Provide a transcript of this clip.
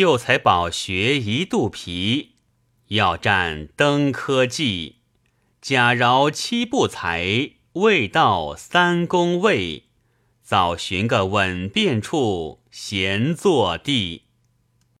秀才饱学一肚皮，要占登科技。假饶七不才，未到三公位，早寻个稳便处闲坐地。